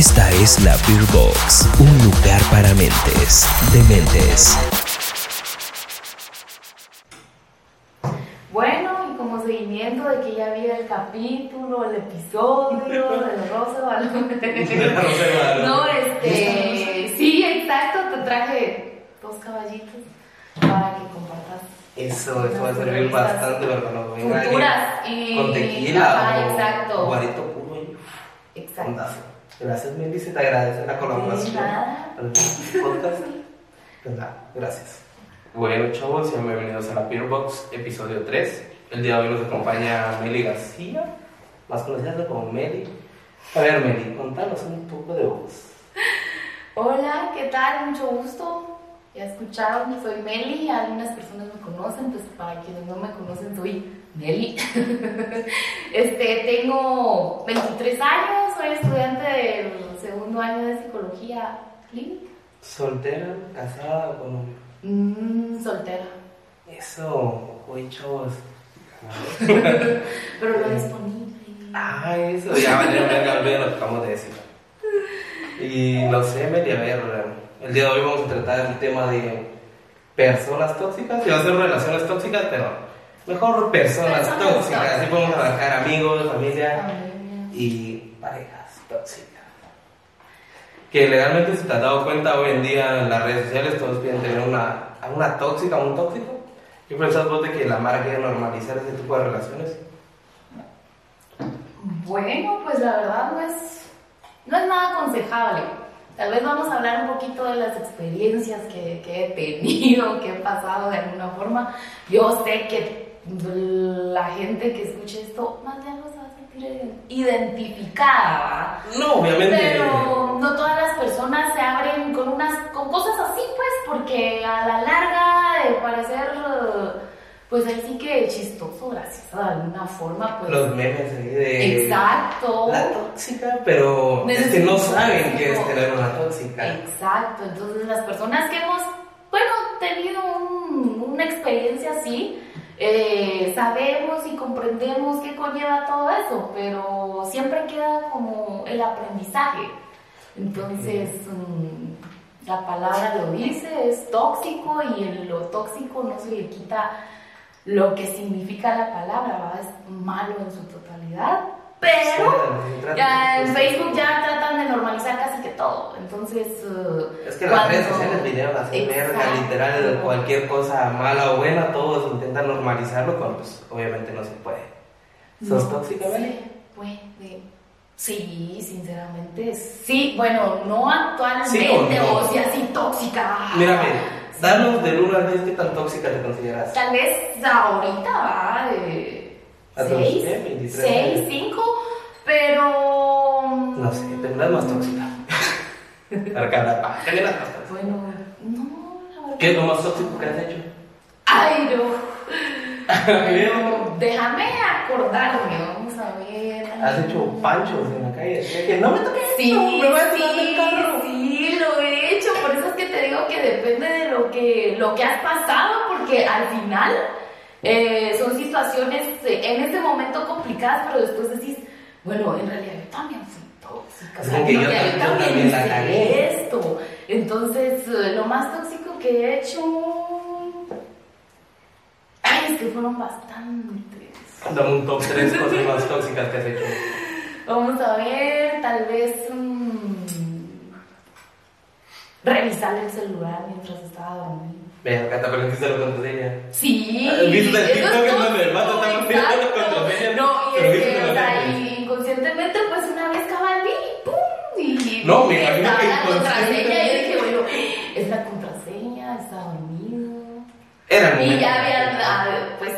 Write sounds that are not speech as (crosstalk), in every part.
Esta es la Beer Box, un lugar para mentes, dementes. Bueno, y como seguimiento de que ya vi el capítulo, el episodio del Rosa de Guadalupe. (laughs) No, este. Sí, exacto, te traje dos caballitos para que compartas. Eso, eso va a servir bastante para cuando venga Culturas y. con tequila o exacto. guarito puro Exacto. Gracias, Meli, se te agradece la colaboración podcast. Pues nada, gracias. Bueno, chavos, sean bienvenidos a la Beer Box, episodio 3. El día de hoy nos acompaña Meli García, más conocida como Meli. A ver, Meli, contanos un poco de vos. Hola, ¿qué tal? Mucho gusto. Ya escucharon, soy Meli. Algunas personas me conocen, pues para quienes no me conocen, soy Meli. (laughs) este, tengo 23 años, soy estudiante del segundo año de psicología clínica. ¿Soltera, casada o con novio? Mm, soltera, Eso, hoy chavos. (laughs) pero lo disponible. Ah, eso, ya vale, venga, olviden lo que acabamos de decir. Y no sé, Meli, a ver, el día de hoy vamos a tratar el tema de personas tóxicas. Iba a ser relaciones tóxicas, pero mejor personas, tóxicas. Así podemos abarcar amigos, familia Familia. y parejas tóxicas. Que legalmente, si te has dado cuenta, hoy en día en las redes sociales todos piden tener una, a una tóxica o un tóxico. ¿Qué pensás vos de que la marca quiere normalizar ese tipo de relaciones? Bueno, pues la verdad no es, no es nada aconsejable. Tal vez vamos a hablar un poquito de las experiencias que, que he tenido, que he pasado de alguna forma. Yo sé que la gente que escuche esto, más bien no se va a sentir identificada. No, obviamente. Pero no todas las personas se abren con unas con cosas así, pues, porque a la larga de parecer, pues ahí sí que chistoso, gracioso de alguna forma, pues. Los memes ahí de. Exacto. La tóxica, pero es que no saben qué es tener una tóxica. Exacto. Entonces las personas que hemos, bueno, tenido un- una experiencia así, eh, sabemos y comprendemos qué conlleva todo eso, pero siempre queda como el aprendizaje. Entonces, mm, la palabra lo dice, es tóxico y en lo tóxico no se le quita lo que significa la palabra, ¿va? es malo en su totalidad, pero Sí, ya en Facebook ya tratan de normalizar casi que todo. Entonces. eh, Es que las cuando- redes sociales vinieron a hacer verga, literal, cualquier cosa mala o buena, todos intentan normalizarlo, cuando pues obviamente no se puede. ¿Sos No tóxica, se Meli? puede. Sí, sinceramente. Sí, bueno, no actualmente Sí o no. o sea así tóxica. Mírame, danos del 1 al 10 qué tan tóxica te consideras. Tal vez ahorita va de. ¿A tus 6, qué? 23 6, años? 5, pero. No sé, tendrás más tóxica. (laughs) Arcana, ¿qué das más tóxica? Bueno, no, la verdad. ¿Qué es lo más tóxico que has hecho? Ay, no. Pero déjame acordarme, vamos a ver. Has hecho panchos en la calle, que no me toques, Sí, no, me vas sí, el carro. sí, lo he hecho. Por eso es que te digo que depende de lo que, lo que has pasado, porque al final eh, son situaciones eh, en ese momento complicadas, pero después decís, bueno, en realidad yo también fui tóxica. o sea, que yo yo, también- también la hice esto. Entonces, eh, lo más tóxico que he hecho. Ay, es que fueron bastantes. Dame un top 3 cosas más tóxicas que has hecho. Vamos a ver, tal vez mm, revisar el celular mientras estaba dormido. Ve, acá te aprendiste la contraseña. Sí. ¿Viste el TikTok es en donde el vato está pidiendo la contraseña? No, y es que, o sea, inconscientemente, pues una vez cabal vi, ¡pum! Y No, me imagino que la contraseña y dije, bueno, es la contraseña, está dormido. Era Y ya había, ah, pues,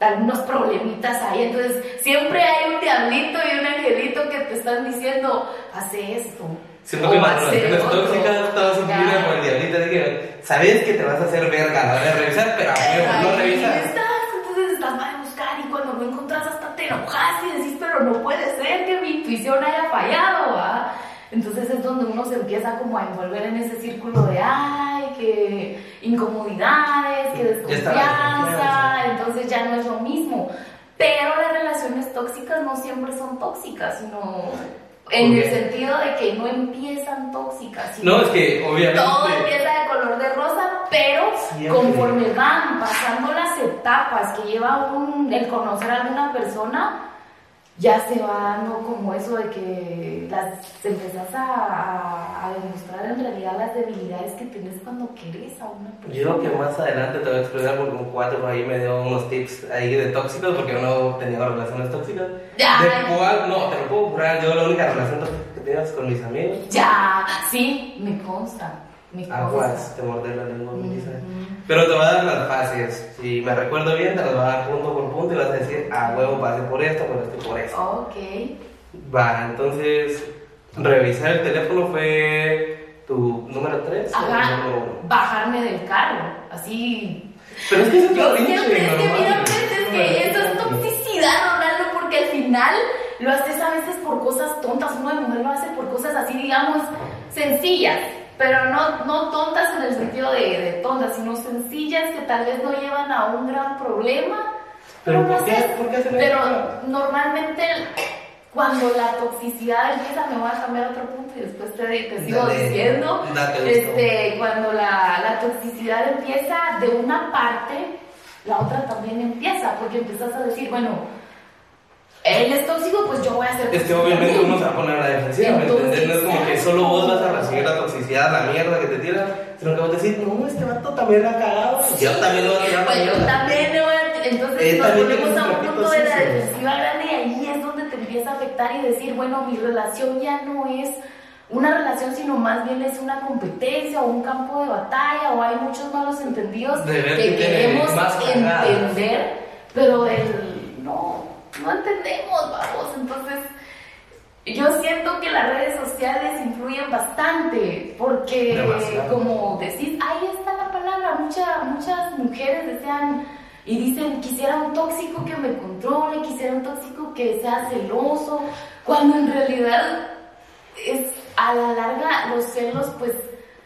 algunos problemitas ahí. Entonces, siempre hay un diablito y un angelito que te están diciendo, hace esto. Siento que las hace relaciones otro". tóxicas todas son Ya. vividas por el diablito. Dije, sabes que te vas a hacer verga a la hora de revisar, pero a huevo, no revisas. estás, entonces estás mal a buscar y cuando no encontrás hasta te enojas y decís, pero no puede ser que mi intuición haya fallado, ¿va? Entonces es donde uno se empieza como a envolver en ese círculo de, ay, que incomodidades, que desconfianza. entonces ya no es lo mismo. Pero las relaciones tóxicas no siempre son tóxicas, sino En el sentido de que no empiezan tóxicas. No, es que obviamente. Todo empieza de color de rosa, pero conforme van pasando las etapas que lleva un, el conocer a alguna persona, ya se va dando como eso de que las empezás a, a, demostrar en realidad las debilidades que tienes cuando quieres a una persona. Yo creo que más adelante te voy a explicar porque un cuatro ahí me dio unos tips ahí de tóxicos porque no tenía relaciones tóxicas. Ya. ¿De cuál? No, te lo puedo jurar, yo la única relación tóxica que tenía es con mis amigos. Ya, sí, me consta. Aguas, te morder la lengua, Pero te voy a dar las fases. Si me recuerdo bien, te las voy a dar punto por punto y vas a decir, a ah, huevo, pasé por esto, por esto y por esto. Ok. Va, entonces, revisar el teléfono fue tu número 3 Ajá, bajarme del carro, así. Pero es que eso Yo siempre, es que mira, pues, es que eso es toxicidad, Ronaldo, porque al final lo haces a veces por cosas tontas. Una mujer lo hace por cosas así, digamos, sencillas pero no, no tontas en el sentido de, de, tontas, sino sencillas que tal vez no llevan a un gran problema. Pero, ¿por, qué, pero normalmente cuando la toxicidad empieza, me voy a cambiar otro punto y después te, sigo diciendo, este, cuando la, la toxicidad empieza de una parte, la otra también empieza, porque empiezas a decir, bueno, él es tóxico, pues yo voy a ser Es que obviamente uno se va a poner a la defensiva, ¿me entiendes? No es como que solo vos vas a recibir la toxicidad, la mierda que te tiran, sino que vos decís, no, este vato también la ha cagado, yo también lo voy a tirar. Pues yo también lo voy a Entonces nos ponemos a un punto de la defensiva grande y ahí es donde te empieza a afectar y decir, bueno, mi relación ya no es una relación, sino más bien es una competencia o un campo de batalla o hay muchos malos entendidos que queremos entender, pero el no no entendemos, vamos. Entonces, yo siento que las redes sociales influyen bastante, porque como decís, ahí está la palabra, muchas muchas mujeres desean y dicen, quisiera un tóxico que me controle, quisiera un tóxico que sea celoso, cuando en realidad es a la larga los celos pues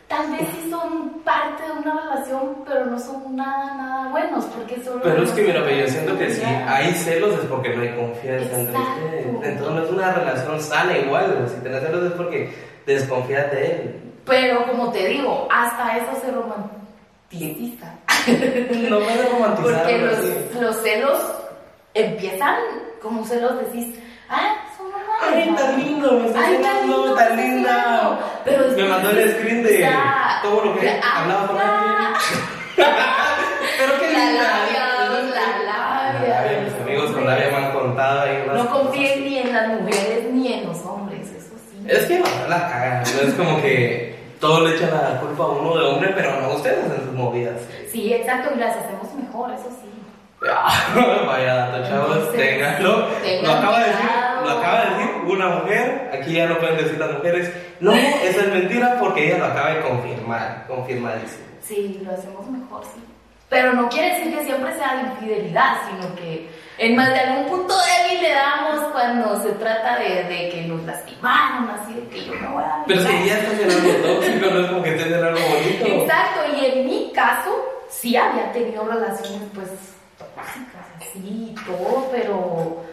tal vez sí son parte de una relación, pero no son nada, nada buenos, porque solo... Pero es que, mira, yo siento que si hay celos es porque no hay confianza entre ustedes. Entonces no es una relación sana igual, si tenés celos es porque desconfías de él. Pero como te digo, hasta eso se romantiza. (laughs) no puede romantizar. Porque los, los celos empiezan como celos decís, ah, Ay, tan lindo, me está enseñando, tan linda. Pero me mandó el screen de todo lo que hablaba con alguien. (laughs) Pero qué linda. La labia, la labia. Mis amigos con labia me han contado ahí. No confíen ni en las mujeres ni en los hombres, eso sí. Es que la cagan, no es como que todo le echan la culpa a uno de hombre, pero no ustedes en sus movidas. Sí, exacto, y las hacemos mejor, eso sí. (laughs) Vaya dato, chavos, ténganlo. Lo acaba, de decir, lo acaba de decir una mujer, aquí ya no pueden decir las mujeres, no, eso es mentira porque ella lo acaba de confirmar, confirmadísimo. Sí, lo hacemos mejor, sí. Pero no quiere decir que siempre sea infidelidad, sino que en más de algún punto débil le damos cuando se trata de, de que nos lastimaron, así de que yo no voy a... Pero si ya estás en algo tóxico, no es como que estés en algo bonito. Exacto, y en mi caso, sí había tenido relaciones, pues así, todo, pero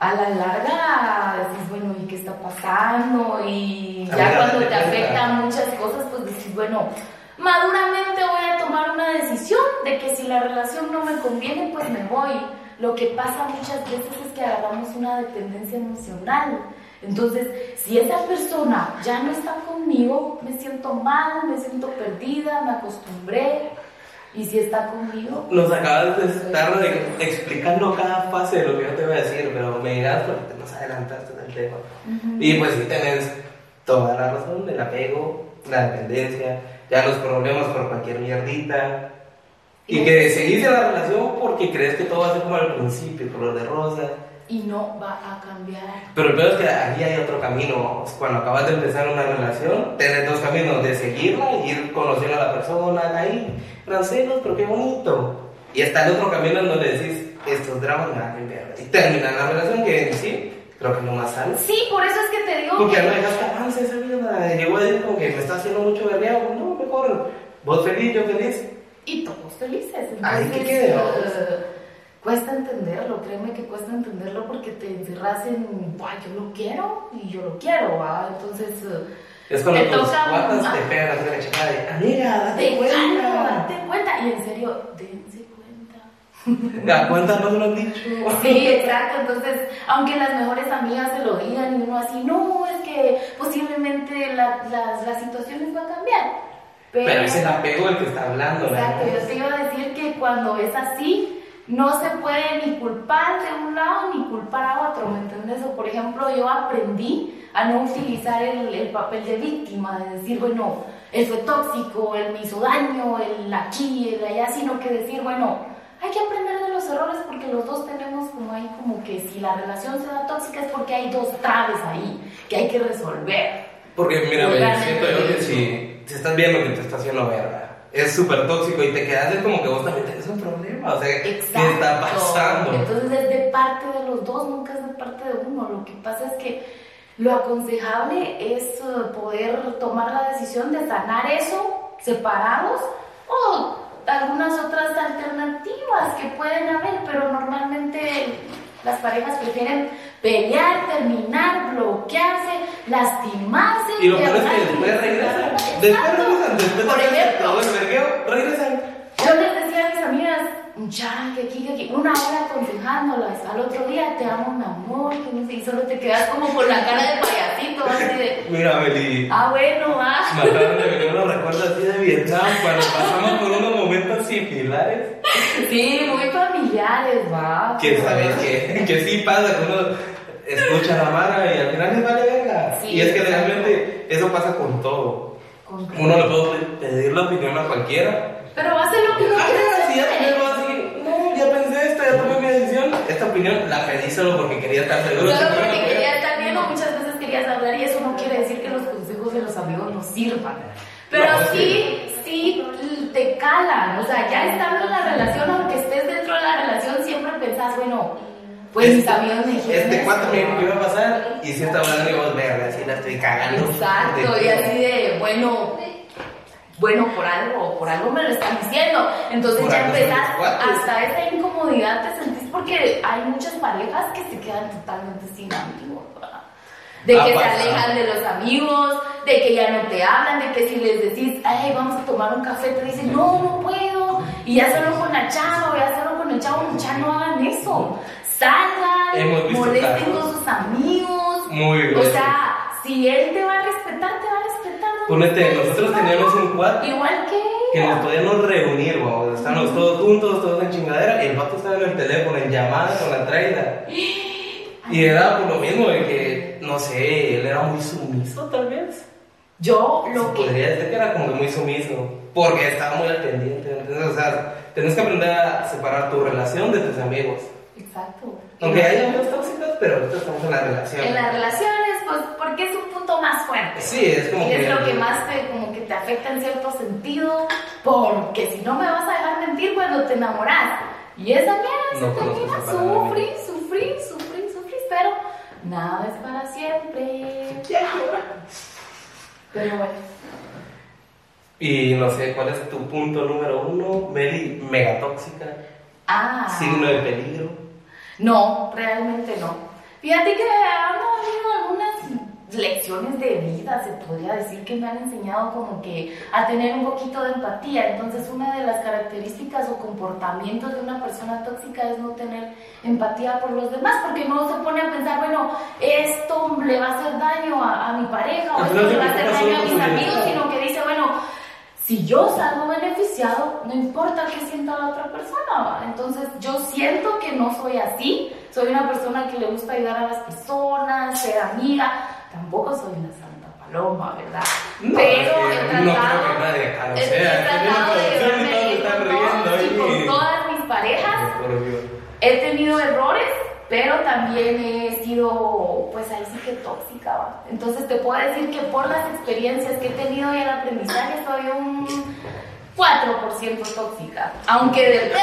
a la larga decís, bueno, ¿y qué está pasando? Y ya cuando te afectan muchas cosas, pues decís, bueno, maduramente voy a tomar una decisión de que si la relación no me conviene, pues me voy. Lo que pasa muchas veces es que agarramos una dependencia emocional. Entonces, si esa persona ya no está conmigo, me siento mal, me siento perdida, me acostumbré, y si está conmigo. Nos acabas de estar explicando cada fase de lo que yo te voy a decir, pero me dirás porque te nos adelantaste en el tema. Y pues sí tenés toda la razón, el apego, la dependencia, ya los problemas por cualquier mierdita. Y, que seguís la relación porque crees que todo va a ser como al principio, color de rosa y no va a cambiar. Pero el peor es que aquí hay otro camino. Cuando acabas de empezar una relación, tienes dos caminos: de seguirla y ir conociendo a la persona, ahí, celos, pero qué bonito. Y está el otro camino en donde decís, estos dramas me van a cambiar. Y terminan la relación, que en sí, creo que no más sano. Sí, por eso es que te digo. Porque que... no dejas que avance esa vida. Llegó a decir como que me está haciendo mucho vergueo. No, mejor, vos feliz, yo feliz. Y todos felices. Ay, ¿qué quede? Cuesta entenderlo, créeme que cuesta entenderlo porque te encerras en, yo lo quiero y yo lo quiero, ¿va? Entonces... Eh, es cuando te tus cuatas te pegan la chica de, amiga, date cuenta. date cuenta. Y en serio, dense cuenta. (laughs) ¿Da cuenta no se lo han dicho? Sí, exacto. Entonces, aunque las mejores amigas se lo digan y uno así, no, es que posiblemente la, las, las situaciones van a cambiar. Pero, Pero es el apego el que está hablando. Exacto, yo te iba a decir que cuando es así, no se puede ni culpar de un lado ni culpar a otro, ¿me entiendes? O por ejemplo, yo aprendí a no utilizar el, el, papel de víctima, de decir, bueno, él fue tóxico, él me hizo daño, él aquí, él allá, sino que decir, bueno, hay que aprender de los errores porque los dos tenemos como ahí como que si la relación se da tóxica es porque hay dos traves ahí que hay que resolver. Porque mira, me siento yo que si, si estás viendo que te está haciendo verga, es súper tóxico y te quedas como que vos también tenés un problema. O sea, ¿qué está pasando? Entonces es de parte de los dos, nunca es de parte de uno. Lo que pasa es que lo aconsejable es eh, poder tomar la decisión de sanar eso separados o algunas otras alternativas que pueden haber, pero normalmente las parejas prefieren pelear, terminar, bloquearse, lastimarse. Y lo peor es que después regresan. Después regresan, después Por ejemplo, regresan. Yo les decía a mis amigas, ya, que aquí, que aquí, una hora aconsejándolas, al otro día te amo, mi amor, que no sé, y solo te quedas como con la cara de payasito, así de. (laughs) Mira, Meli. Ah, bueno, va. Me acaban de (laughs) unos recuerdos así de Vietnam cuando pasamos por similares. Sí, muy familiares, va. Que sabes que, que sí pasa, que uno escucha la mano y al final les vale verga. Sí, y es que realmente eso pasa con todo. Con uno le puede pedir la opinión a cualquiera pero va a ser lo que no ah, si ya así, no, ya pensé esto, ya tomé mi decisión. Esta opinión la pedí solo porque quería estar seguro. Solo porque quería estar bien o muchas veces querías hablar y eso no quiere decir que los consejos de los amigos no sirvan. Pero sí, sí te calan. O sea, ya estando en la relación, aunque estés dentro de la relación, siempre pensás, bueno, pues mis amigos me dijeron. Este cuánto me iba a pasar y si está hablando vos verga, así la estoy cagando. Exacto, y así de, bueno bueno, por algo, por algo me lo están diciendo. Entonces ya empezás, hasta esa incomodidad te sentís porque hay muchas parejas que se quedan totalmente sin amigos, De que se alejan de los amigos, de que ya no te hablan, de que si les decís, ay, vamos a tomar un café, te dicen, no, no puedo. Y ya solo con la chava, ya solo con el chavo, ya no hagan eso. Salgan, molesten con sus amigos. Muy bien. O sea, si él te va a respetar, te va a respetar. Ponete, nosotros teníamos un cuarto. Igual que Que nos podíamos reunir, wow. Estábamos todos juntos, todos en chingadera. Y el vato estaba en el teléfono, en llamada con la traila. (gasps) Y era por lo mismo de que, no sé, él era muy sumiso, tal vez. Yo lo que. Podría decir que era como muy sumiso. Porque estaba muy al pendiente. Entonces, o sea, tenés que aprender a separar tu relación de tus amigos. Exacto. Aunque hay amigos tóxicos, pero ahorita estamos en la relación. En las relaciones, pues, porque es un punto más fuerte. Sí, es como y es lo que más te, como que te afecta en cierto sentido, porque si no me vas a dejar mentir cuando te enamoras. Y esa mierda no se termina, sufrir, sufrir, sufrir, sufrir, pero nada es para siempre. Pero bueno. Y no sé, ¿cuál es tu punto número uno? Meli, megatóxica. Ah. Signo de peligro. No, realmente no. Fíjate que han habido algunas lecciones de vida, se podría decir, que me han enseñado como que a tener un poquito de empatía. Entonces, una de las características o comportamientos de una persona tóxica es no tener empatía por los demás, porque no se pone a pensar, bueno, esto le va a hacer daño a, mi pareja o esto le va a hacer daño a mis amigos, sino que dice, bueno, si yo salgo beneficiado, no importa qué sienta la otra persona. Entonces yo siento que no soy así, soy una persona que le gusta ayudar a las personas, ser amiga, tampoco soy una santa paloma, ¿verdad? No, Pero he tratado, no creo que nadie acá he, tratado de llevarme con todas mis parejas. He tenido errores, pero también he sido, pues ahí sí que tóxica. Entonces te puedo decir que por las experiencias que he tenido y el aprendizaje soy un 4% tóxica. Aunque depende.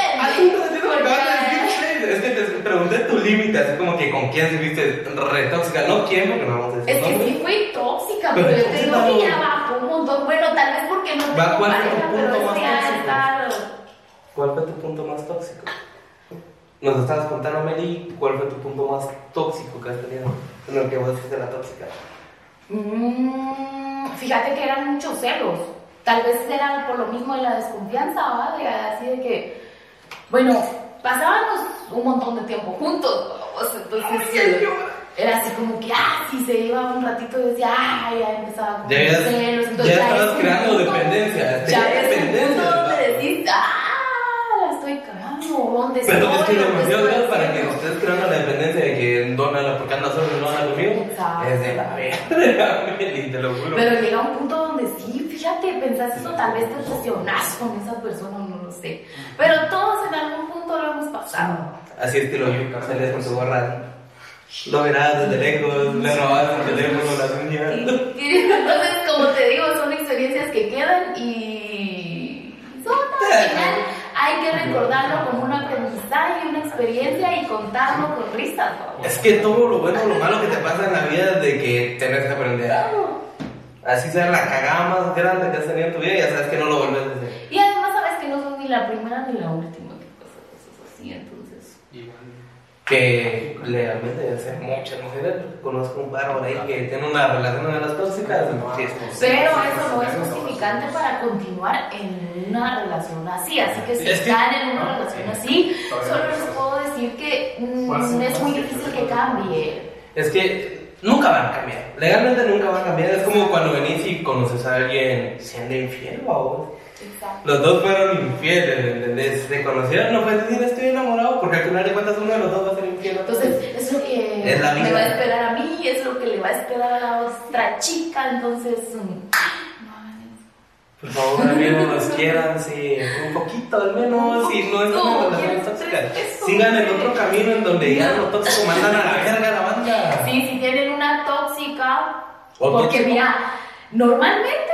Es que te pregunté tu límite, así como que con quién fuiste re tóxica, no quién, porque no vamos a decir. Es que sí fui tóxica, pero, yo te digo que ya bajó un montón. Bueno, tal vez porque no tengo ¿Cuál fue tu punto más tóxico? ¿Cuál fue tu punto más tóxico? Nos estabas contando, Meli, cuál fue tu punto más tóxico que has tenido en el que vos fuiste la tóxica. Mm, fíjate que eran muchos celos. Tal vez era por lo mismo de la desconfianza, ¿vale? Así de que, bueno, pasábamos un montón de tiempo juntos, entonces eh, era así como que, ah, si se iba un ratito decía, ah, ya empezaba con Ya, ya, celos. Entonces, ya es estabas creando punto- dependencia. Ya tenías es un dependencia, punto donde decís, ah, la estoy cagando, ¿dónde estoy? Pero es que lo ¿Dónde demasiado estoy es para que haciendo?". ustedes crean la dependencia de que Donald, porque anda solo y no anda conmigo, es de la verga, (laughs) te lo juro. Pero llega un punto donde sí, fíjate, pensás eso, tal vez te obsesionás con esa persona, no lo sé. Pero todos en algún punto lo hemos pasado. Así estilo yo, salías con tu gorra. Lo verás desde lejos, le robabas el teléfono, las uñas. Entonces, como te digo, son experiencias que quedan y son al final hay que recordarlo como un aprendizaje, una experiencia y contarlo con risas. ¿no? Es que todo lo bueno lo malo que te pasa en la vida es de que tenés que aprender algo. Así sea la cagada más grande que has tenido en tu vida, ya sabes que no lo vuelves a hacer. Y además sabes que no sos ni la primera ni la última que pasa cosas así, entonces. Que legalmente deben ser muchas mujeres. Conozco un par por ahí que tiene una relación de las tóxicas. Sí, es posible. Pero eso no es justificante para continuar en una relación así. Así que si Es que- están en una relación así, solo les puedo decir que mm, es muy difícil que cambie. Es que nunca van a cambiar. Legalmente nunca van a cambiar. Es como cuando venís y conoces a alguien siendo infiel, vos. Exacto. Los dos fueron infieles, ¿entendés? Se conocieron, no puedes decir estoy enamorado, porque al final de cuentas uno de los dos va a ser infiel. Entonces, es lo que Es la me va a esperar a mí, es lo que le va a esperar a la otra chica. Entonces, eso. Por favor, amigos, los quieran, sí, un poquito al menos, y no es una relación ¿quieres tóxica. Sigan el otro camino en donde ya lo tóxico mandan a la verga a la banda. Sí, si tienen tóxica, ¿O porque tóxico? mira, normalmente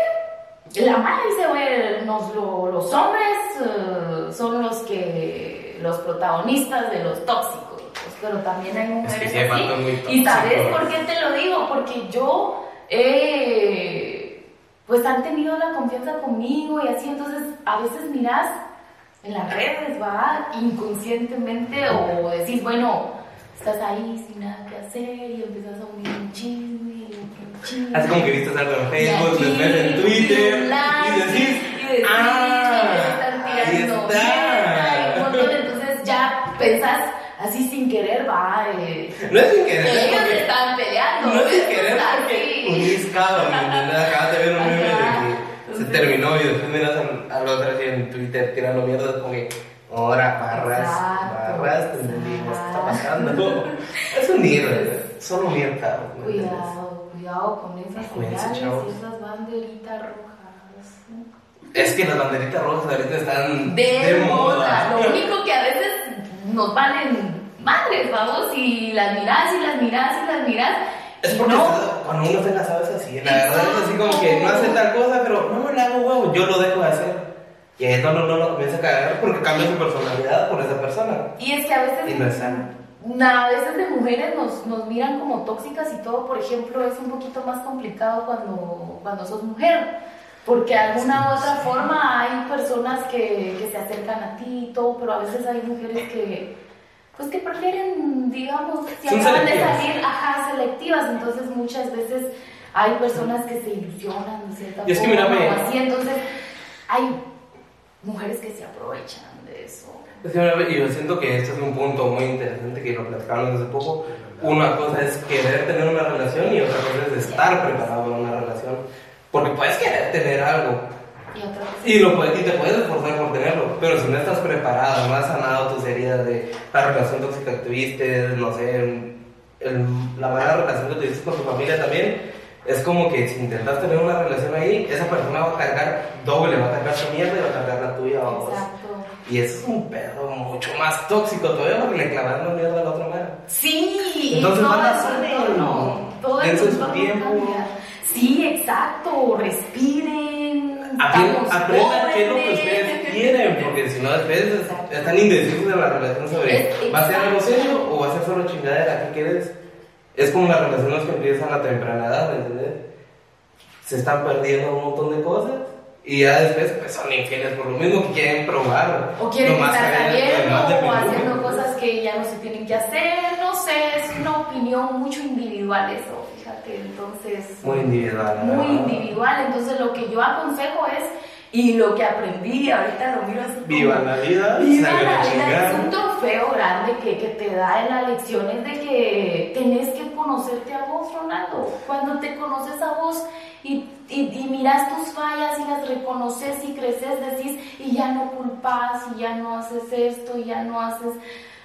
la mala dice, güey, nos- lo- los hombres eh, son los que los protagonistas de los tóxicos, pero también hay mujeres sí hay así. muy Y sabes por qué te lo digo, porque yo eh, pues han tenido la confianza conmigo y así, entonces a veces miras en las redes, va, inconscientemente o decís, bueno, estás ahí sin nada que hacer y empiezas a unir un chisme otro chisme. Así como que viste algo en Facebook, después en Twitter, y decís, y decís, ¡ah! están Ahí está. montón, entonces ya pensás así sin querer, va, eh, No es sin querer, ellos porque- están peleando. No es sin eso querer porque unís. Acabas de ver un meme de que se terminó y después miras a, a la otra así en Twitter tirando mierda como que ahora barras, Exacto, barras, te entendí, ¿qué está pasando? (laughs) Es un mierda, solo mierda. ¿me entiendes? Cuidado, cuidado con esas Cuídense, y esas banderitas rojas. Es que las banderitas rojas ahorita están De, moda. Lo único que a veces nos valen madres, vamos, y las mirás y las mirás y las mirás. Es porque no, cuando uno se la sabe así, la verdad es así como que no hace tal cosa, pero no le hago huevo, yo lo dejo de hacer. Y ahí no, no, no lo comienza a cagar porque cambia su personalidad por esa persona. Y es que a veces, Y no es sano. Na- a veces de mujeres nos, nos miran como tóxicas y todo, por ejemplo, es un poquito más complicado cuando, cuando sos mujer. Porque de alguna u otra forma hay personas que, que se acercan a ti y todo, pero a veces hay mujeres que, pues que prefieren, digamos, si Son acaban de salir, ajá, selectivas, entonces muchas veces hay personas que se ilusionan de cierta Y es que forma mírame. o así, entonces hay mujeres que se aprovechan de eso. Y yo siento que este es un punto muy interesante que lo platicábamos hace poco. Una cosa es querer tener una relación y otra cosa es estar preparado para una relación. Porque puedes querer tener algo Y otra cosa. y, lo puedes, y te puedes esforzar por tenerlo, pero si no estás preparado, no has sanado tus heridas de la relación tóxica que tuviste, no sé, el- la mala relación que tuviste con tu familia también, es como que si intentas tener una relación ahí, esa persona va a cargar doble, va a cargar su mierda y va a cargar la tuya. vamos. Exacto. Y eso es un pedo mucho más tóxico todavía porque le clavas la mierda a la otra mano. Sí, Entonces, todo van a entorno, todo dense su tiempo. cambia. Sí, exacto, respiren. Aprendan, qué es lo que ustedes quieren, porque si no después están indecisos de la relación sobre Es- ¿va a ser algo serio o va a ser solo chingadera? ¿Qué quieres? Es como las relaciones que empiezan a temprana edad, ¿me entiendes? Se están perdiendo un montón de cosas Y ya después pues, son infieles por lo mismo que quieren probar. O quieren estar saliendo o haciendo cosas que ya no se tienen que hacer. No sé, es una opinión mucho individual eso, fíjate. Entonces, Muy individual. ¿no? muy individual. Entonces, lo que yo aconsejo es, y lo que aprendí, ahorita lo miro así. como- Viva la vida, Viva la vida, es un trofeo grande que, que te da en las lecciones de que tenés que conocerte a vos, Ronaldo. Cuando te conoces a vos y, y, miras tus fallas y las reconoces y creces, decís, y ya no culpas, y ya no haces esto, y ya no haces.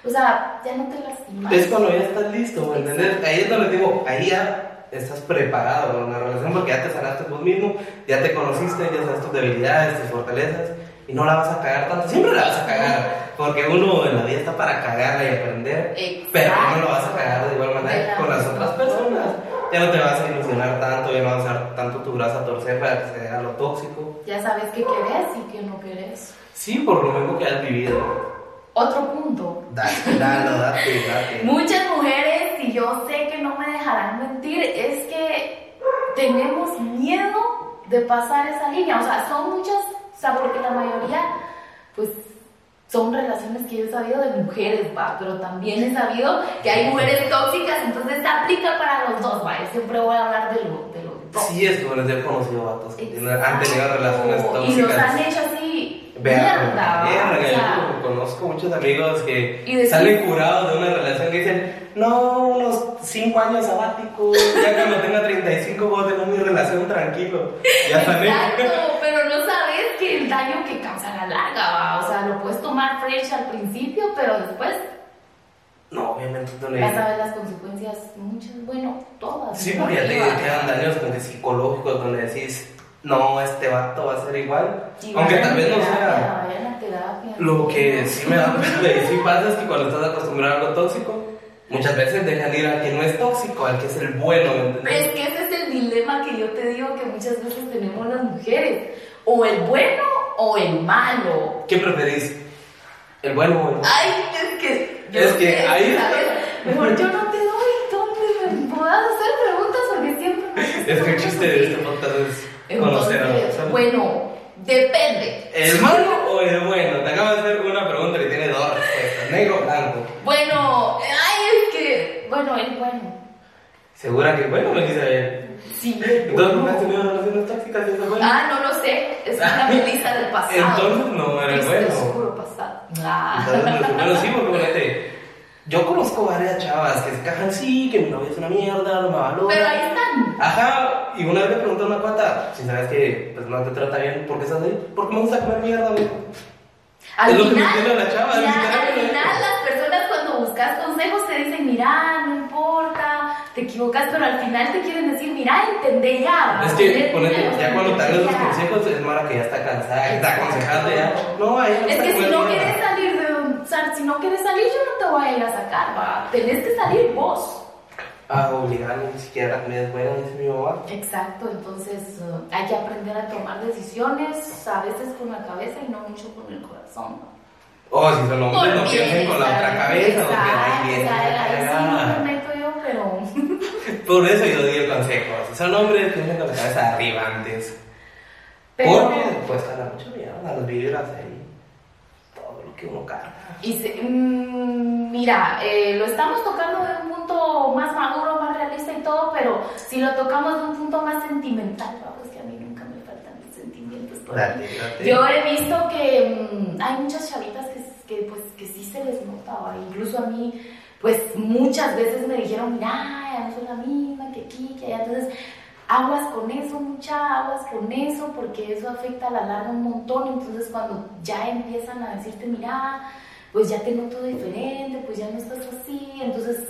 O sea, ya no te lastimas. Es cuando ya estás listo, ¿me entiendes? Ahí es donde digo, ahí ya estás preparado para una relación porque ya te sanaste vos mismo, ya te conociste, ya sabes tus debilidades, tus fortalezas y no la vas a cagar tanto. Siempre la vas a cagar porque uno en la vida está para cagarla y aprender, pero no lo vas a cagar de igual manera con las otras personas. Ya no te vas a ilusionar tanto, ya no vas a dar tanto tu brazo a torcer para que se vea lo tóxico. Ya sabes qué querés y qué no querés. Sí, por lo mismo que has vivido. Otro punto. Dale, dale, date, date. (laughs) Muchas mujeres, y yo sé que no me dejarán mentir, es que tenemos miedo de pasar esa línea. O sea, son muchas, o sea, porque la mayoría, pues, son relaciones que yo he sabido de mujeres, va, pero también he sabido que hay mujeres tóxicas, entonces se aplica para los dos, va. Yo siempre voy a hablar de lo, de los dos. Sí, es que bueno, yo he conocido vatos que han tenido relaciones tóxicas. Y los han hecho así, verga, sea, yo conozco muchos amigos que salen curados de una relación que dicen, no, unos 5 años sabáticos, ya cuando tenga 35 voy a tener mi relación tranquilo. Ya salí. Exacto, pero no sabes que el daño que causa la larga, va. o sea, lo puedes tomar fresh al principio, pero después No, obviamente no le ya sabes las consecuencias, muchas, bueno, todas. Sí, porque ya te quedan daños como que psicológicos donde decís, no, este vato va a ser igual. Y Aunque tal vez no sea. vayan a terapia. Lo que sí me da cuenta (laughs) y sí pasa es que cuando estás acostumbrado a algo tóxico, muchas veces dejan ir al que no es tóxico, al que es el bueno, ¿me Pero es que ese es el dilema que yo te digo que muchas veces tenemos las mujeres, o el bueno o el malo. ¿Qué preferís? ¿El bueno o el malo? Ay, es que. yo Es que ahí-. Mejor yo no te doy donde me puedas hacer preguntas porque siempre Es que el chiste de este podcast es conocer a la Entonces, persona. bueno, depende. ¿El malo o el bueno? Te acabo de hacer una pregunta que tiene dos respuestas, negro o blanco. Bueno, ay, es que. Bueno, el bueno. ¿Segura que el bueno me dice él? Sí, Entonces, ¿por qué has tenido relaciones tóxicas y es el bueno? Ah, no lo sé. Es una (laughs) melisa del pasado. Entonces no era bueno. oscuro pasado. Ah. Entonces, bueno, sí, porque ponete, yo conozco varias chavas que se cajan, sí, que mi novia es una mierda, no me valora. Pero ahí están. Ajá, y una vez me preguntó una cuata, si sabes que pues, no te trata bien, ¿por qué estás ahí? Porque me gusta comer mierda, güey. Al Es lo que final, me la chava, ya, al final las personas cuando buscas consejos te dicen, mira, no importa, te equivocas, pero al final te quieren decir, mira, entendé ya. Es que, ponete, ya cuando te esos ya". consejos, es Mara que ya está cansada, que está aconsejando ya. No, ahí no Es que si no quieres salir de un, o sea, si no quieres salir, yo no te voy a ir a sacar, va. Tenés que salir vos. Ah, obligarme, ni siquiera la comida es buena, dice mi mamá. Exacto, entonces eh, hay que aprender a tomar decisiones, a veces con la cabeza y no mucho con el corazón. ¿no? Oh, si son hombres, no piensen con la otra cabeza, porque ahí viene. ahí me meto yo, pero... (laughs) Por eso yo doy el consejo. Si son hombres, piensen con la cabeza arriba antes. pero Porque después gana mucha mierda, las vibras ahí. Todo lo que uno carga. y se- mm, mira, eh, lo estamos tocando de un punto más maduro, más realista y todo, pero si lo tocamos de un punto más sentimental, vamos, que a mí nunca me faltan los sentimientos. por ahí. Date, date. Yo he visto que mm, hay muchas chavitas que, que, pues, que sí se les notaba, incluso a mí, pues muchas veces me dijeron, mira, ya no soy la misma que aquí, que allá, entonces aguas con eso, mucha aguas con eso, porque eso afecta a la larga un montón, entonces cuando ya empiezan a decirte, mira, pues ya te noto diferente, pues ya no estás así, entonces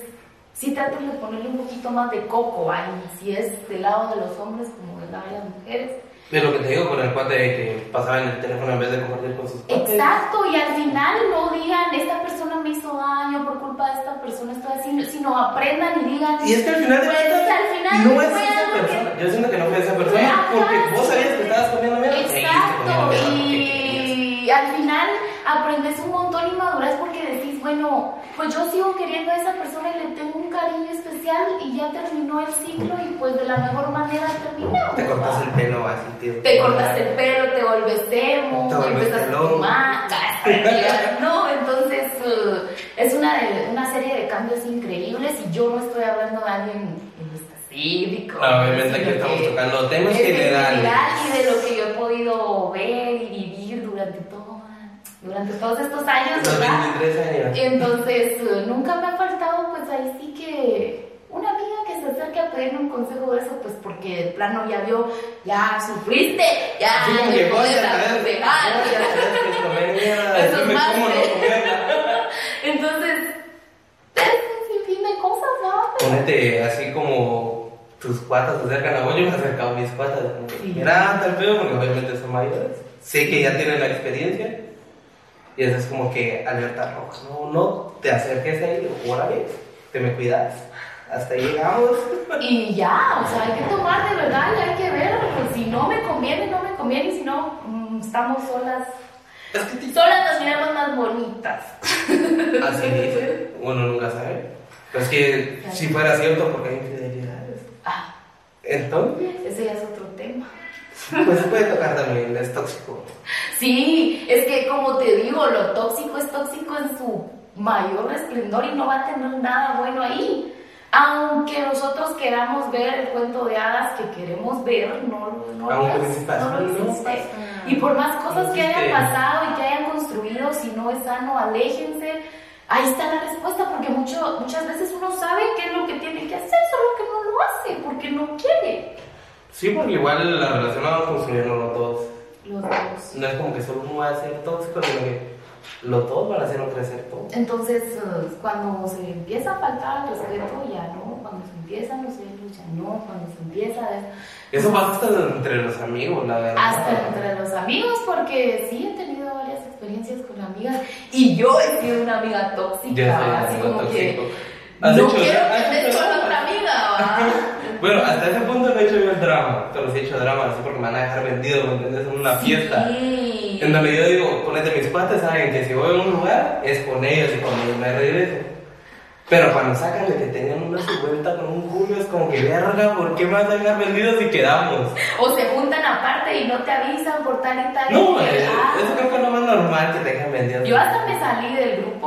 sí traten de ponerle un poquito más de coco ahí, si es del lado de los hombres como del lado de las mujeres. De lo que te digo con el cuate que pasaba en el teléfono en vez de compartir con sus cuates. Exacto, y al final no digan, esta persona me hizo daño por culpa de esta persona, estoy así, sino aprendan y digan, Y es que al final de pues, cuentas, al final no es esa persona. Yo siento que no fue esa persona Ajá, porque vos sabías que estabas comiendo comiendo Exacto, querías. y al final aprendes un montón y maduras porque decís, bueno, pues yo sigo queriendo a esa persona y le tengo un cariño especial y ya terminó el ciclo y pues de la mejor manera terminó. Te cortas el pelo así, tío. Te cortas el pelo, te vuelves emo, Te empiezas a fumar, (laughs) no, entonces uh, es una, de- una serie de cambios increíbles y yo no estoy hablando de alguien específico. No, obviamente aquí estamos tocando temas generales. general y de lo que yo he podido ver y vivir durante todo, durante todos estos años, Los ¿verdad? 23 años. Entonces, eh, nunca me ha faltado, pues ahí sí que una amiga que se acerque a pedirme un consejo de eso, pues porque de plano ya vio, ya sufriste, ya te que puedes aconsejar. Eso es más. Entonces, es un sinfín de cosas, ¿no? Ponete así como tus cuatas se acercan a vos, yo me he acercado a mis cuatas. Sí. Mira, tal pedo, porque obviamente son mayores. Sé que ya tienen la experiencia. Y eso es como que alerta roja. No, no te acerques ahí, órale, te me cuidas. Hasta ahí llegamos. (laughs) Y ya, o sea, hay que tomar de verdad y hay que ver, pues si no me conviene, no me conviene, y si no, mm, estamos solas. Es que te- Solas nos miramos más bonitas. Así dice. Uno nunca sabe. Pero es que si fuera cierto, porque hay infidelidades. Ah, Entonces, ese ya es otro. Pues puede tocar también, es tóxico. Sí, es que como te digo, lo tóxico es tóxico en su mayor esplendor y no va a tener nada bueno ahí. Aunque nosotros queramos ver el cuento de hadas que queremos ver, no, no, no es, no lo existe. Y por más cosas No que hayan pasado y que hayan construido, si no es sano, aléjense. Ahí está la respuesta, porque mucho, muchas veces uno sabe qué es lo que tiene que hacer, solo que no lo hace, porque no quiere. Sí, porque igual la relación la vamos construyendo todos. Los dos. No es como que solo uno va a ser tóxico, sino que los dos van a hacer crecer todos. Entonces, eh, cuando se empieza a faltar el respeto, ya no. Cuando se empiezan los celos, ya no. Cuando se empieza a... Eso pasa hasta entre los amigos, la verdad. Hasta entre los amigos, porque sí he tenido varias experiencias con amigas y yo he sido una amiga tóxica, un así como tóxico. que ¿Has no hecho- quiero hecho con otra amiga, ¿va? (laughs) Bueno, hasta ese punto no he hecho yo el drama, pero sí he hecho drama, así porque me van a dejar vendido, ¿me entiendes? En una fiesta. Sí. En donde yo digo, ponete mis cuates, saben que si voy a un lugar es con ellos y cuando yo me regreso. Pero cuando sacan de que tengan una vuelta con un culo, es como que verga, ¿por qué me vas a dejar vendidos y quedamos? O se juntan aparte y no te avisan por tal y tal. No, y que, eh, ah, eso creo que es lo más normal que te dejen vendidos. Yo hasta me salí del grupo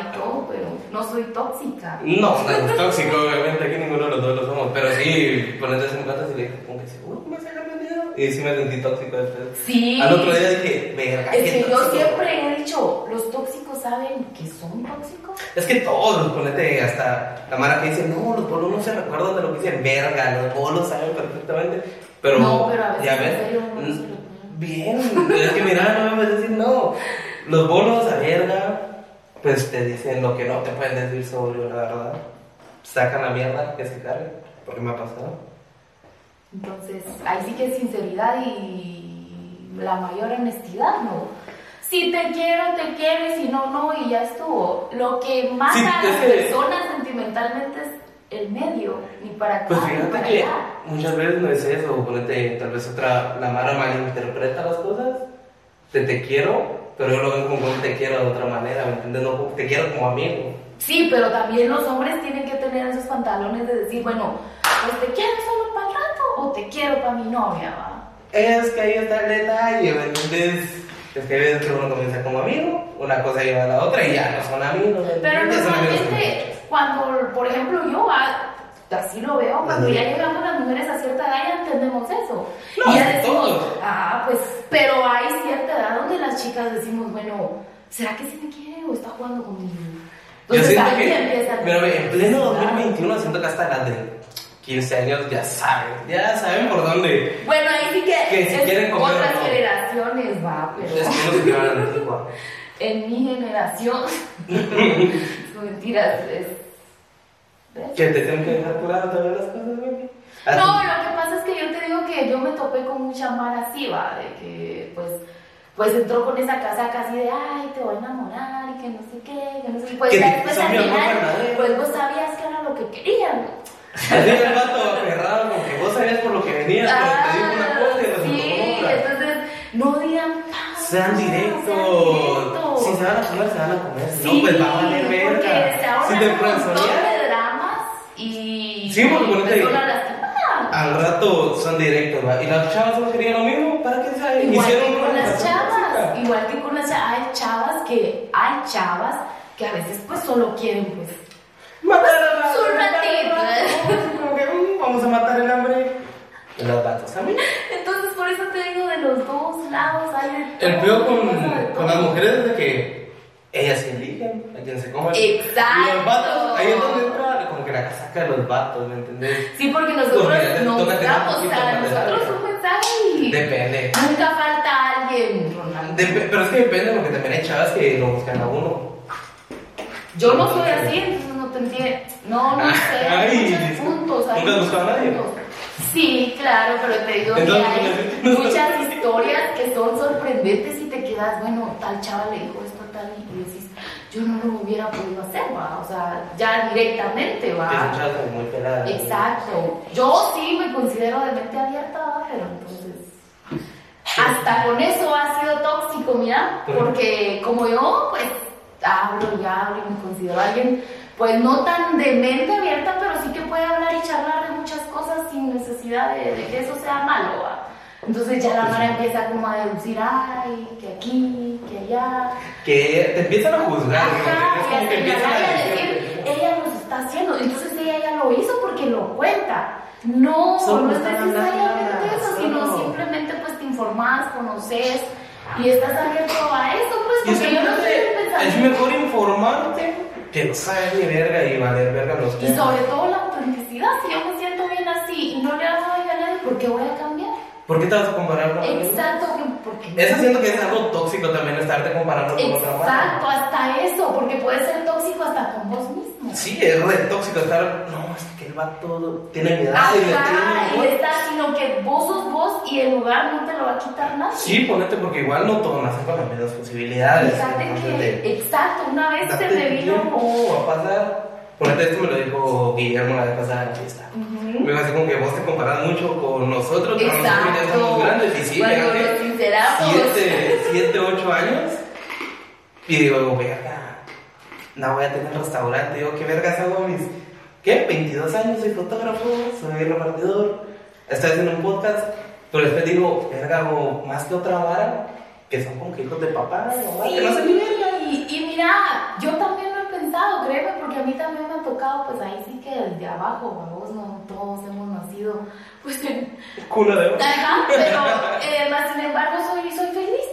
y todo, pero no soy tóxica. No, no es tóxico, obviamente aquí ninguno de los dos lo somos, pero sí, ponete en cuentas y le dije, como que seguro que me vas a dejar vendido. Y sí me sentí tóxico después. Sí. Al otro día dije, verga, Es que yo tóxico". siempre he dicho, los tóxicos saben que son tóxicos. Es que todos, ponete hasta la mara que dice, no, los bolos no se recuerdan de lo que dicen, verga, los bolos saben perfectamente. Pero, No, pero a veces ya ves, serio mm, bien, es que mira, no me puedes decir no. Los bolos a verga, pues te dicen lo que no te pueden decir sobre la verdad. Sacan la mierda que se cargue, porque me ha pasado. Entonces, ahí sí que es sinceridad y la mayor honestidad, ¿no? Si te quiero, te quiero, si no, no, y ya estuvo. Lo que mata Sí, a las que- personas sentimentalmente es el medio, ni para acá, Pues ni para que allá. muchas veces no es eso, ponete, tal vez otra, la Mara malinterpreta las cosas, de te quiero, pero yo lo veo como te quiero de otra manera, ¿me entiendes? No te quiero como amigo. Sí, pero también los hombres tienen que tener esos pantalones de decir, bueno, pues te quiero solo te quiero para mi novia, ¿va? Es que ahí está el detalle, ¿me entiendes? Es que veces que uno comienza como amigo, una cosa lleva a la otra y ya no son amigos. ¿me Pero normalmente, cuando, por ejemplo, yo ah, así lo veo, cuando ya llegamos las mujeres a cierta edad ya entendemos eso. No, y ya decimos, todos. ah, pues, pero hay cierta edad donde las chicas decimos, bueno, ¿será que sí me quiere o está jugando conmigo? Yo Entonces siento ahí que, empieza pero la en pleno necesidad. 2021 siento que hasta las de 15 años ya saben, ya saben por dónde. Bueno, ahí sí que, Que si es quieren comer otras no. generaciones, va, pero... (laughs) En mi generación, (laughs) mentiras, es... ¿ves? Que te tienen que dejar claro todas las cosas. Así. No, lo que pasa es que yo te digo que yo me topé con mucha mala así, va, de que pues, pues entró con esa casaca así de, ay, te voy a enamorar y que no sé qué, que no sé qué. Pues son al final, pues vos sabías que era lo que querían. Así el vato aferrado, como que vos sabías por lo que venías, pero te dijo una cosa y Ah, resultó sí, otra. entonces no digan "Ah, Sean directos. Si se van a comer, se van a comer. Si no, pues va a valer Porque verga. Si te frenzonean, de dramas. Sí, porque lastimada. Al rato son directos, ¿va? Y las chavas no querían lo mismo, ¿para qué se Igual hicieron que con las chavas, igual que con las chavas, hay chavas que, hay chavas que a veces pues solo quieren pues Matar a la- Su ratito. Como que, Vamos a matar el hambre. Y los vatos también. Entonces, por eso te digo, de los dos lados hay El peor con, con las mujeres es de que ellas se eligen a quien se coman. Exacto. Y los vatos, ahí es donde entra como que la casaca de los vatos, ¿me entendés? Sí, porque nosotros Porque nos damos poquito a más de nosotros un mensaje y Depende. nunca falta alguien. Dep- pero es que depende porque también hay chavas que lo buscan a uno. Yo no soy así, entonces no te entiendo. No, no sé. Hay (laughs) Ay, muchos dice, puntos. hay ¿nunca has muchos buscado a nadie? puntos. Sí, claro, pero te digo que hay muchas historias que son sorprendentes y te quedas, bueno, tal chava le dijo esto, tal, y decís, yo no lo hubiera podido hacer, va. O sea, ya directamente, va. como muy peladas. Exacto. Yo sí me considero de mente abierta, ¿va? pero entonces. Hasta con eso ha sido tóxico, mira, porque como yo, pues hablo y hablo y me considero alguien, pues no tan de mente abierta, pero sí que puede hablar y charlar de muchas cosas sin necesidad de, de que eso sea malo. ¿va? Entonces ya la mara empieza como a deducir, ay, que aquí, que allá. Que te empiezan a juzgar. Ajá, ¿no? A que empiezan a decir, ella nos está haciendo. Entonces ella ya lo hizo porque lo cuenta. No, Solo no es necesariamente eso, sino simplemente pues te informas, conoces y estás abierto a eso, pues, porque yo no estoy que es mejor informarte que no sabes ni verga y valer verga los Y temas. sobre todo la autenticidad, si yo me siento bien así y no le hago daño a nadie, ¿por qué voy a cambiar? ¿Por qué te vas a comparar con? Exacto, porque Eso siento que es algo tóxico también estarte comparando con otra marca. Exacto, hasta eso, porque puede ser tóxico hasta con vos mismo. Sí, es re tóxico estar. No, es que el vato tiene mi edad y le Ajá, y tiene está, sino que vos sos vos y el lugar no te lo va a quitar nadie. Sí, ponete porque igual no todos nacen con las mismas posibilidades. Fíjate que, de- exacto, una vez se me vino. tiempo a pasar. Ponete esto me lo dijo Guillermo la vez pasada en la fiesta. Ujú. Me parece como que vos te comparas mucho con nosotros, pero nosotros ya grandes y sí, Cuando nos sinceramos. siete, siete, ocho años. Y digo, verga, no voy a tener restaurante. Digo, ¿qué vergas hago mis, qué? 22 años, soy fotógrafo, soy repartidor, estoy haciendo un podcast. Pero después digo, verga, hago más que otra vara, que son como que hijos de papá, de mamá, que no se y, y mira, yo también créeme, porque a mí también me ha tocado, pues ahí sí que desde abajo, vamos, no todos hemos nacido, (laughs) pues en, Cuna de oro. Ajá, pero (laughs) eh, más sin embargo soy, soy feliz,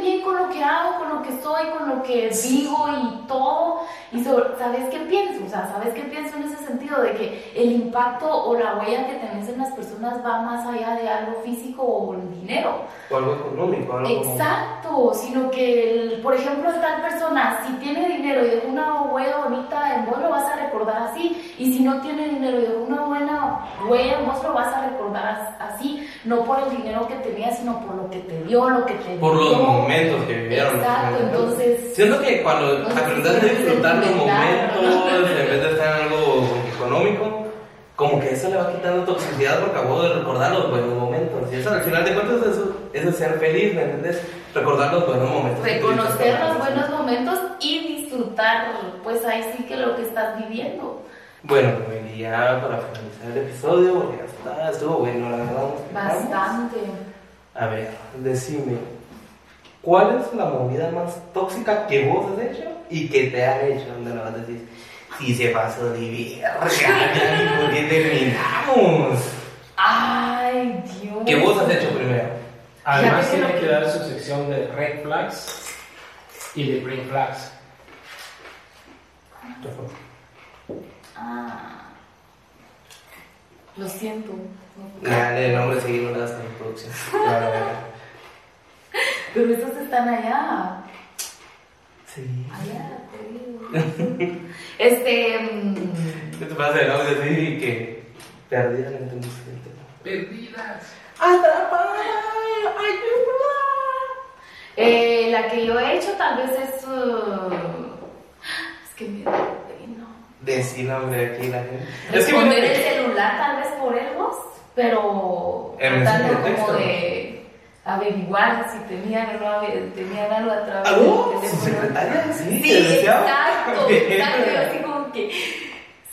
estoy bien con lo que hago, con lo que soy, con lo que digo y todo. Y sobre- ¿sabes qué pienso? O sea, ¿sabes qué pienso en ese sentido? De que el impacto o la huella que tenés en las personas va más allá de algo físico o el dinero. O algo económico, algo como- Exacto, sino que, el- por ejemplo, tal persona, si tiene dinero y dejó una huella bonita en vos, lo vas a recordar así. Y si no tiene dinero y dejó una buena huella en vos, lo vas a recordar as- así. No por el dinero que tenía, sino por lo que te dio, lo que te por los dio. Momentos que vivieron. Exacto, entonces. Siento que cuando aprendes a disfrutar los momentos, en vez de estar en algo económico, como que eso le va quitando toxicidad porque acabo de recordar los buenos momentos. Y eso al final de cuentas eso, eso es ser feliz, ¿me entiendes? Recordar los buenos momentos. Reconocer con los buenos momentos y disfrutar, pues ahí sí que lo que estás viviendo. Bueno, pues ya para finalizar el episodio, porque ya está, estuvo bueno, la verdad. Bastante. A ver, decime, ¿cuál es la movida más tóxica que vos has hecho y que te han hecho? ¿Dónde lo vas a decir? Si se pasó de verga, ya ni por qué terminamos. Ay, Dios. ¿Qué vos has hecho primero? Además tiene que dar su sección de red flags y de green flags. Ah. Lo siento. Dale, el nombre seguido las en producción. (laughs) La. Pero esos están allá. Sí. Allá, te digo. Este. mm, ¿Qué te pasa el audio así que perdida en tu mente? Perdidas. ¡Atrapada! ¡Ayuda! eh, la que yo he hecho tal vez es. uh, es que me da pena. Decí nombre aquí la gente. Es que Responder bueno, el celular tal vez por el voz, pero En de como texto. de averiguar si tenían o no tenían algo a través ¿Aló? del ¿Su secretaria? Sí, exacto, (laughs) exacto. Así como que,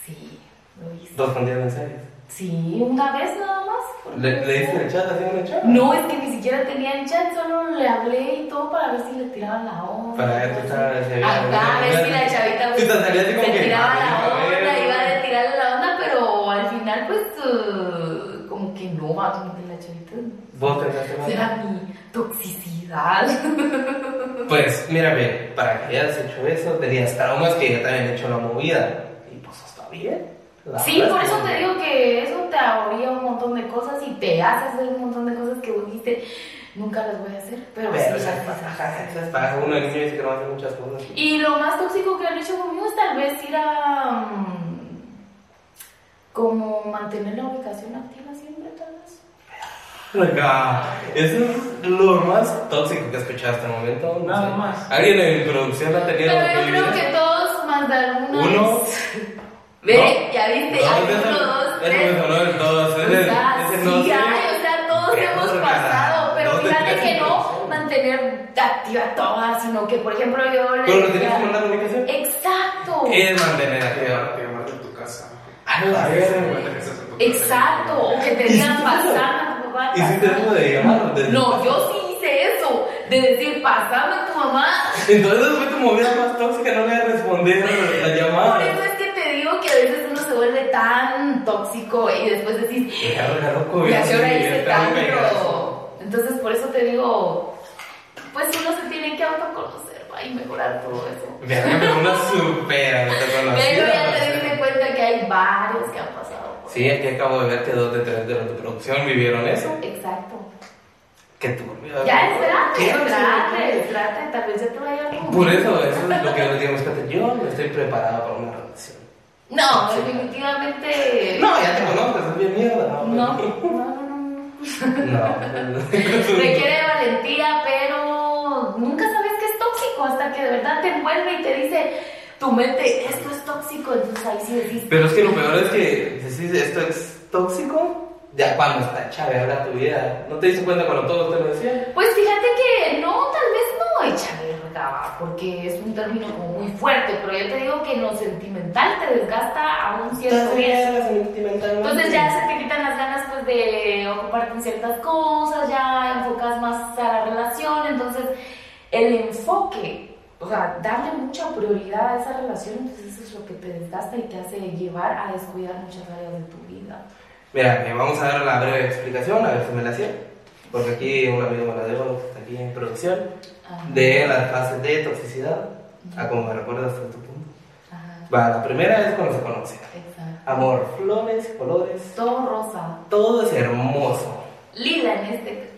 sí, lo hice. ¿Respondían en serio? Sí, una vez nada más. ¿Le, ¿Le diste el chat en el chat? No, es que ni siquiera tenía en chat, solo le hablé y todo para ver si le tiraban la onda. Para ver si había- Acá, a ver la chavita. ¿Vos pensaste más? Será mi toxicidad. (laughs) Pues, mira, para que hayas hecho eso, tenías traumas que ya te habían hecho la movida. Y pues está bien. La Sí, por es eso te digo que eso te ahorría un montón de cosas y te hace hacer un montón de cosas que vos dijiste, nunca las voy a hacer, pero, Pero sí esas las vas a pajas, hacer. esas pajas, uno de niño dice que no hace muchas cosas. Y lo más tóxico que han hecho conmigo es tal vez ir a. mm, como mantener la ubicación activa vez. Acá, eso es lo más tóxico que he escuchado hasta el momento. no Nada sé. más. ¿Alguien en producción ha tenido Pero yo creo que todos más de alguna Uno. Ve, ya viste, No, hay ese- uno, dos, ese tres. me sonó del todo, ese- O sea, ese sí no sé. hay, o sea, todos hemos pasado, pero fíjate que no mantener activa toda, sino que, por ejemplo, yo le Pero lo tienes que mandar ubicación. Exacto. Es mantener activa. Que llamarte en tu casa. A la verga. Exacto, o que te digan pasar papá. ¿Hiciste eso de llamar? De- No, yo sí hice eso, de decir, pasame a tu mamá. (laughs) Entonces fue tu movida más tóxica, no le responder la Por llamada. eso es que te digo que a veces uno se vuelve tan tóxico y después decís, Ya, loco, ¿y a ya, hora sí, hice tanto? Entonces, por eso te digo, pues uno se tiene que autoconocer y mejorar todo eso. Pero una super Pero ya te diste cuenta que hay varios que han pasado. Sí, aquí acabo de ver que dos de tres de los de producción vivieron eso. Exacto. Que turbio. Ya, espérate, ¿Qué? espérate, espérate, tal vez ya te vaya algo. Por eso, eso es lo que yo les digo, fíjate, yo no estoy preparado para una relación. No, definitivamente. No, ya te conozco, es bien mierda. No, no, no, no. No. (laughs) (laughs) Requiere valentía, pero nunca sabes que es tóxico hasta que de verdad te envuelve y te dice tu mente, esto es tóxico, entonces ahí sí decís. Pero es que lo peor es que decís esto es tóxico, ya cuando está chave ahora tu vida. ¿No te diste cuenta cuando todos te lo decían? Pues fíjate que no, tal vez no echa verga, porque es un término como muy fuerte, pero yo te digo que en lo sentimental te desgasta a un cierto. Entonces ya se te quitan las ganas pues de ocuparte en ciertas cosas, ya enfocas más a la relación, entonces el enfoque, o sea, darle mucha prioridad a esa relación, entonces eso es lo que te desgasta y te hace llevar a descuidar muchas áreas de tu vida. Mira, que vamos a dar la breve explicación, a ver si me la sé. Porque aquí un amigo me la dio, está aquí en producción, Ajá. de las fases de toxicidad, a como me recuerdas hasta tu punto. Ajá, Va, la primera es cuando se conocen. exacto. Amor, flores, colores, Todo rosa, todo es hermoso. lila en este,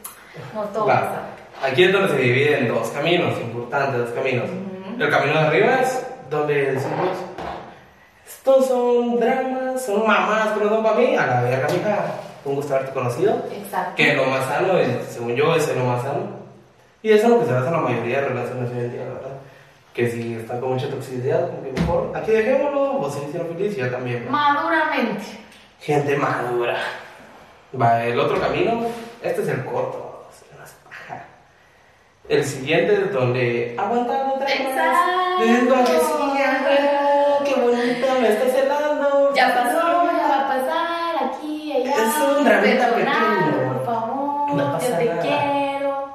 no todo Va. rosa. Aquí es donde se divide en dos caminos, importantes dos caminos. El camino de arriba es donde decimos, estos son dramas, son mamás que no son para mí, a la verga, mija, un gusto haberte conocido. Exacto. Que lo más sano, es, según yo, es lo más sano. Y eso es lo que se basa en la mayoría de relaciones hoy en día, la verdad. Que si están con mucha toxicidad, como que mejor, aquí dejémoslo, vos se hicieron feliz y yo también. Maduramente. Gente madura. Va, el otro camino, este es el corto. El siguiente donde aguantar otra ajá, qué bonita, me estás celando. Ya pasó, ya va a pasar, aquí, allá. Es un dramita pequeño. Por favor, No yo te nada. quiero.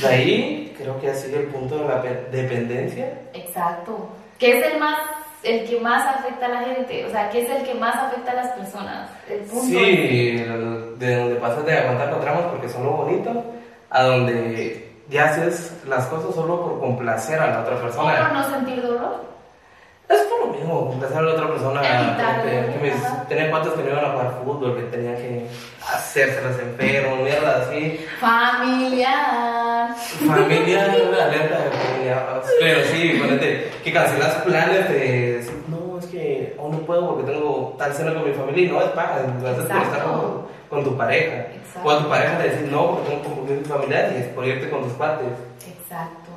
De ahí, creo que ya sigue el punto de la pe- dependencia. Exacto. Que es el más, el que más afecta a la gente. O sea, que es el que más afecta a las personas. El punto Sí, de donde pasas de aguantar los dramas porque son lo bonito, a donde ya haces las cosas solo por complacer a la otra O por persona. no sentir dolor. Es por lo mismo, complacer a la otra persona. Evitar, que, que cuantos que no iban a jugar fútbol, que tenían que hacérselas enfermos, mierda así. Familiar. Familia, alerta de familia. Pero sí, ponete que cancelas planes de decir, que aún no puedo porque tengo tal cena con mi familia y no es para, lo haces por estar con, con tu pareja. Exacto. O a tu pareja te decís no porque tengo compromisos familiares y es por irte con tus partes. Exacto.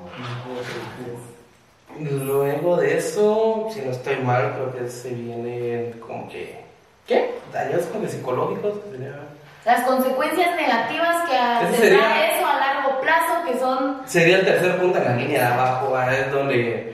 Luego de eso, si no estoy mal, creo que se viene como que. ¿Qué? Daños como psicológicos. Las consecuencias negativas que tendrá eso a largo plazo, que son Sería el tercer punto en la línea de abajo, es donde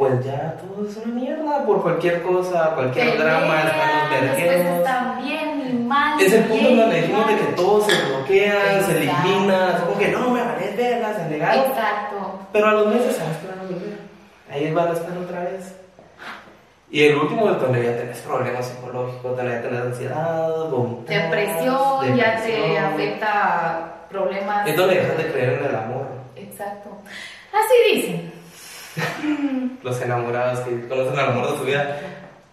pues ya todo es una mierda por cualquier cosa, cualquier Pelean, drama, están los están bien y mal. Es el punto donde dijimos de que todo se bloquea, se Exacto. elimina, es como que no me vale verlas, se negaron. Exacto. Pero a los meses sabes que van a volver. Ahí van a estar otra vez. Y el último es donde ya tenés problemas psicológicos, donde ya tenés ansiedad, vomitar, Depresión, ya te depresión. afecta problemas. Es donde dejas de creer en el amor. Exacto. Así dicen. (laughs) Los enamorados que conocen al amor de su vida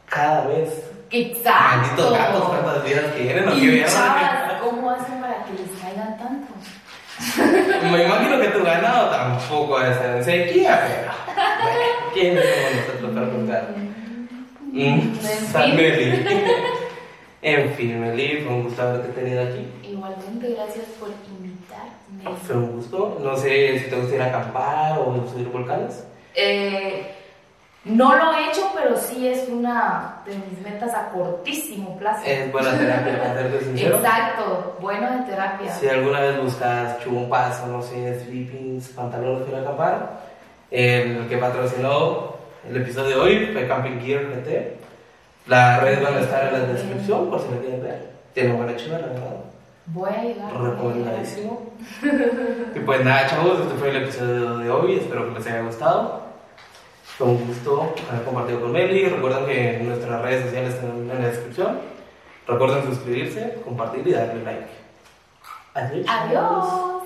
cada vez. Exacto. Malditos gatos, cuántas vidas tienen, quiero chavas, ¿cómo hacen para que les caigan tantos? (laughs) Me imagino que tu ganado tampoco debe ser en sequía, pero. bueno, ¿Quiénes somos nosotros para juzgar? Mm. Meli. (laughs) En fin, Meli, fue un gusto haberte tenido aquí. Igualmente, gracias por invitarme. Fue un gusto. No sé si te gusta ir a acampar o subir volcanes. Eh, no lo he hecho, pero sí es una de mis metas a cortísimo plazo. Es buena (laughs) terapia, para serte sincero. Exacto, bueno de terapia. Si alguna vez buscas chumpas o no sé, sleepings, pantalones para acampar, el que patrocinó el episodio de hoy fue Camping Gear GT. Las redes van a estar en la descripción por si me quieren ver. Tiene buena chiva, la verdad. Voy a llegar. Recomendadísimo. y pues nada, chavos, este fue el episodio de hoy. Espero que les haya gustado. Fue un gusto haber compartido con Meli. Recuerden que nuestras redes sociales están en la descripción. Recuerden suscribirse, compartir y darle like. Adiós. Adiós.